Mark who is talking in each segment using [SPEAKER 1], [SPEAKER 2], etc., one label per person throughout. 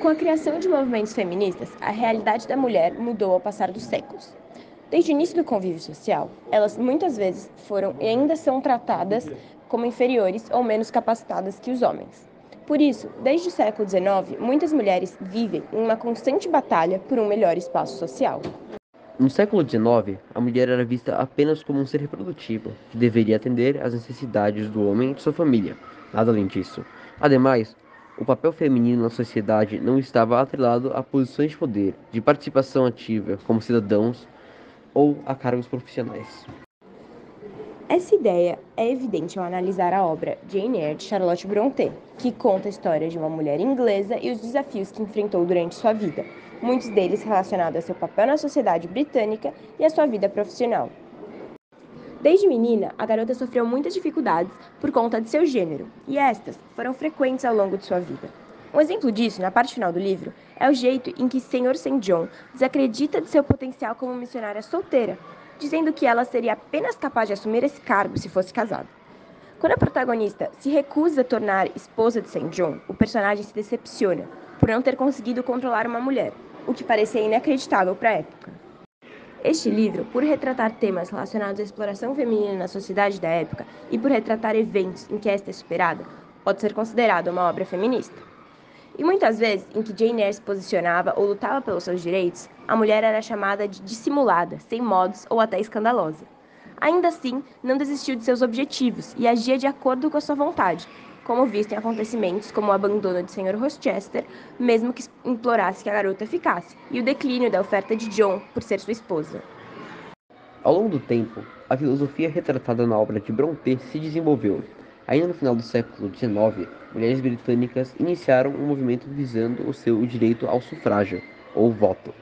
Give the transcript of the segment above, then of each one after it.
[SPEAKER 1] Com a criação de movimentos feministas, a realidade da mulher mudou ao passar dos séculos. Desde o início do convívio social, elas muitas vezes foram e ainda são tratadas como inferiores ou menos capacitadas que os homens. Por isso, desde o século XIX, muitas mulheres vivem em uma constante batalha por um melhor espaço social.
[SPEAKER 2] No século XIX, a mulher era vista apenas como um ser reprodutivo, que deveria atender às necessidades do homem e de sua família, nada além disso. Ademais, o papel feminino na sociedade não estava atrelado a posições de poder, de participação ativa como cidadãos ou a cargos profissionais.
[SPEAKER 1] Essa ideia é evidente ao analisar a obra Jane Eyre de Charlotte Brontë, que conta a história de uma mulher inglesa e os desafios que enfrentou durante sua vida, muitos deles relacionados a seu papel na sociedade britânica e a sua vida profissional. Desde menina, a garota sofreu muitas dificuldades por conta de seu gênero, e estas foram frequentes ao longo de sua vida. Um exemplo disso, na parte final do livro, é o jeito em que Sr. St. John desacredita de seu potencial como missionária solteira, dizendo que ela seria apenas capaz de assumir esse cargo se fosse casada. Quando a protagonista se recusa a tornar esposa de St. John, o personagem se decepciona por não ter conseguido controlar uma mulher, o que parecia inacreditável para a época. Este livro, por retratar temas relacionados à exploração feminina na sociedade da época e por retratar eventos em que esta é superada, pode ser considerado uma obra feminista. E muitas vezes, em que Jane Eyre se posicionava ou lutava pelos seus direitos, a mulher era chamada de dissimulada, sem modos ou até escandalosa. Ainda assim, não desistiu de seus objetivos e agia de acordo com a sua vontade, como visto em acontecimentos como o abandono de Sr. Rochester, mesmo que implorasse que a garota ficasse, e o declínio da oferta de John por ser sua esposa.
[SPEAKER 2] Ao longo do tempo, a filosofia retratada na obra de Brontë se desenvolveu, Ainda no final do século XIX, mulheres britânicas iniciaram um movimento visando o seu direito ao sufrágio, ou voto.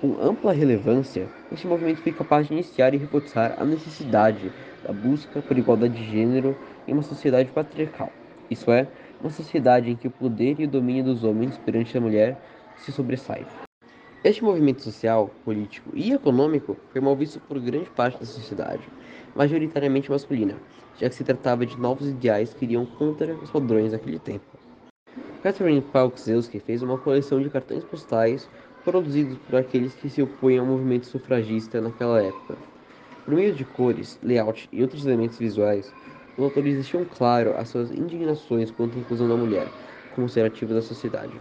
[SPEAKER 2] Com ampla relevância, este movimento foi capaz de iniciar e reforçar a necessidade da busca por igualdade de gênero em uma sociedade patriarcal, isso é, uma sociedade em que o poder e o domínio dos homens perante a mulher se sobressaem. Este movimento social, político e econômico foi mal visto por grande parte da sociedade, majoritariamente masculina, já que se tratava de novos ideais que iriam contra os padrões daquele tempo. Catherine Falk-Zelsky fez uma coleção de cartões postais produzidos por aqueles que se opõem ao movimento sufragista naquela época. Por meio de cores, layout e outros elementos visuais, os autores deixam claro as suas indignações contra a inclusão da mulher como ser ativa da sociedade.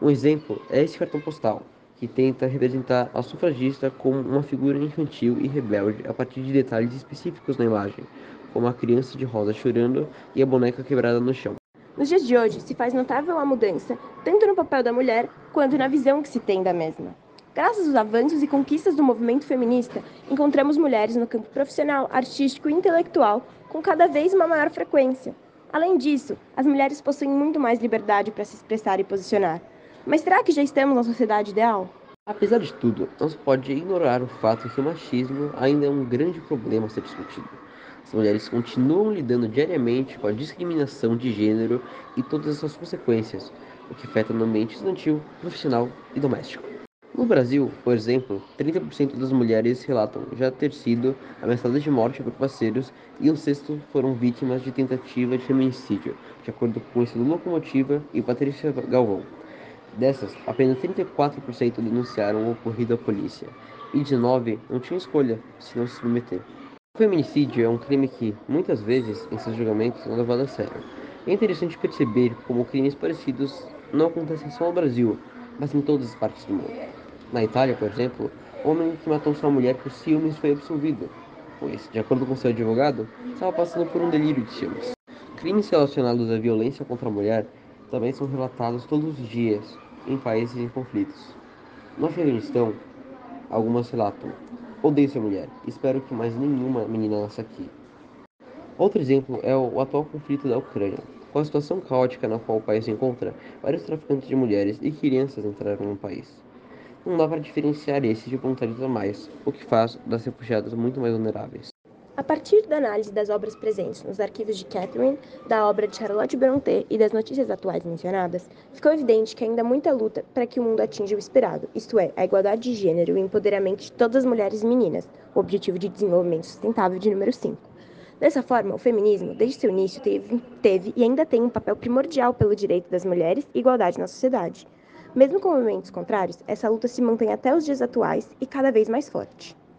[SPEAKER 2] Um exemplo é esse cartão postal, que tenta representar a sufragista como uma figura infantil e rebelde a partir de detalhes específicos na imagem, como a criança de rosa chorando e a boneca quebrada no chão.
[SPEAKER 1] Nos dias de hoje, se faz notável a mudança, tanto no papel da mulher quanto na visão que se tem da mesma. Graças aos avanços e conquistas do movimento feminista, encontramos mulheres no campo profissional, artístico e intelectual com cada vez uma maior frequência. Além disso, as mulheres possuem muito mais liberdade para se expressar e posicionar. Mas será que já estamos na sociedade ideal?
[SPEAKER 2] Apesar de tudo, não se pode ignorar o fato que o machismo ainda é um grande problema a ser discutido. As mulheres continuam lidando diariamente com a discriminação de gênero e todas as suas consequências, o que afeta no ambiente estudantil, profissional e doméstico. No Brasil, por exemplo, 30% das mulheres relatam já ter sido ameaçadas de morte por parceiros e um sexto foram vítimas de tentativa de feminicídio, de acordo com o Instituto Locomotiva e Patrícia Galvão. Dessas, apenas 34% denunciaram o ocorrido à polícia, e 19 não tinham escolha se não se submeter. O feminicídio é um crime que, muitas vezes, em seus julgamentos, não é levado a sério. É interessante perceber como crimes parecidos não acontecem só no Brasil, mas em todas as partes do mundo. Na Itália, por exemplo, o homem que matou sua mulher por ciúmes foi absolvido, pois, de acordo com seu advogado, estava passando por um delírio de ciúmes. Crimes relacionados à violência contra a mulher também são relatados todos os dias em países em conflitos. No Afeganistão, algumas relatam Odeio ser mulher. Espero que mais nenhuma menina nasça aqui. Outro exemplo é o atual conflito da Ucrânia. Com a situação caótica na qual o país se encontra, vários traficantes de mulheres e crianças entraram no país. Não dá para diferenciar esses de voluntários a mais, o que faz das refugiadas muito mais vulneráveis.
[SPEAKER 1] A partir da análise das obras presentes nos arquivos de Catherine, da obra de Charlotte Brontë e das notícias atuais mencionadas, ficou evidente que ainda há muita luta para que o mundo atinja o esperado, isto é, a igualdade de gênero e o empoderamento de todas as mulheres e meninas, o Objetivo de Desenvolvimento Sustentável de número 5. Dessa forma, o feminismo, desde seu início, teve, teve e ainda tem um papel primordial pelo direito das mulheres e igualdade na sociedade. Mesmo com movimentos contrários, essa luta se mantém até os dias atuais e cada vez mais forte.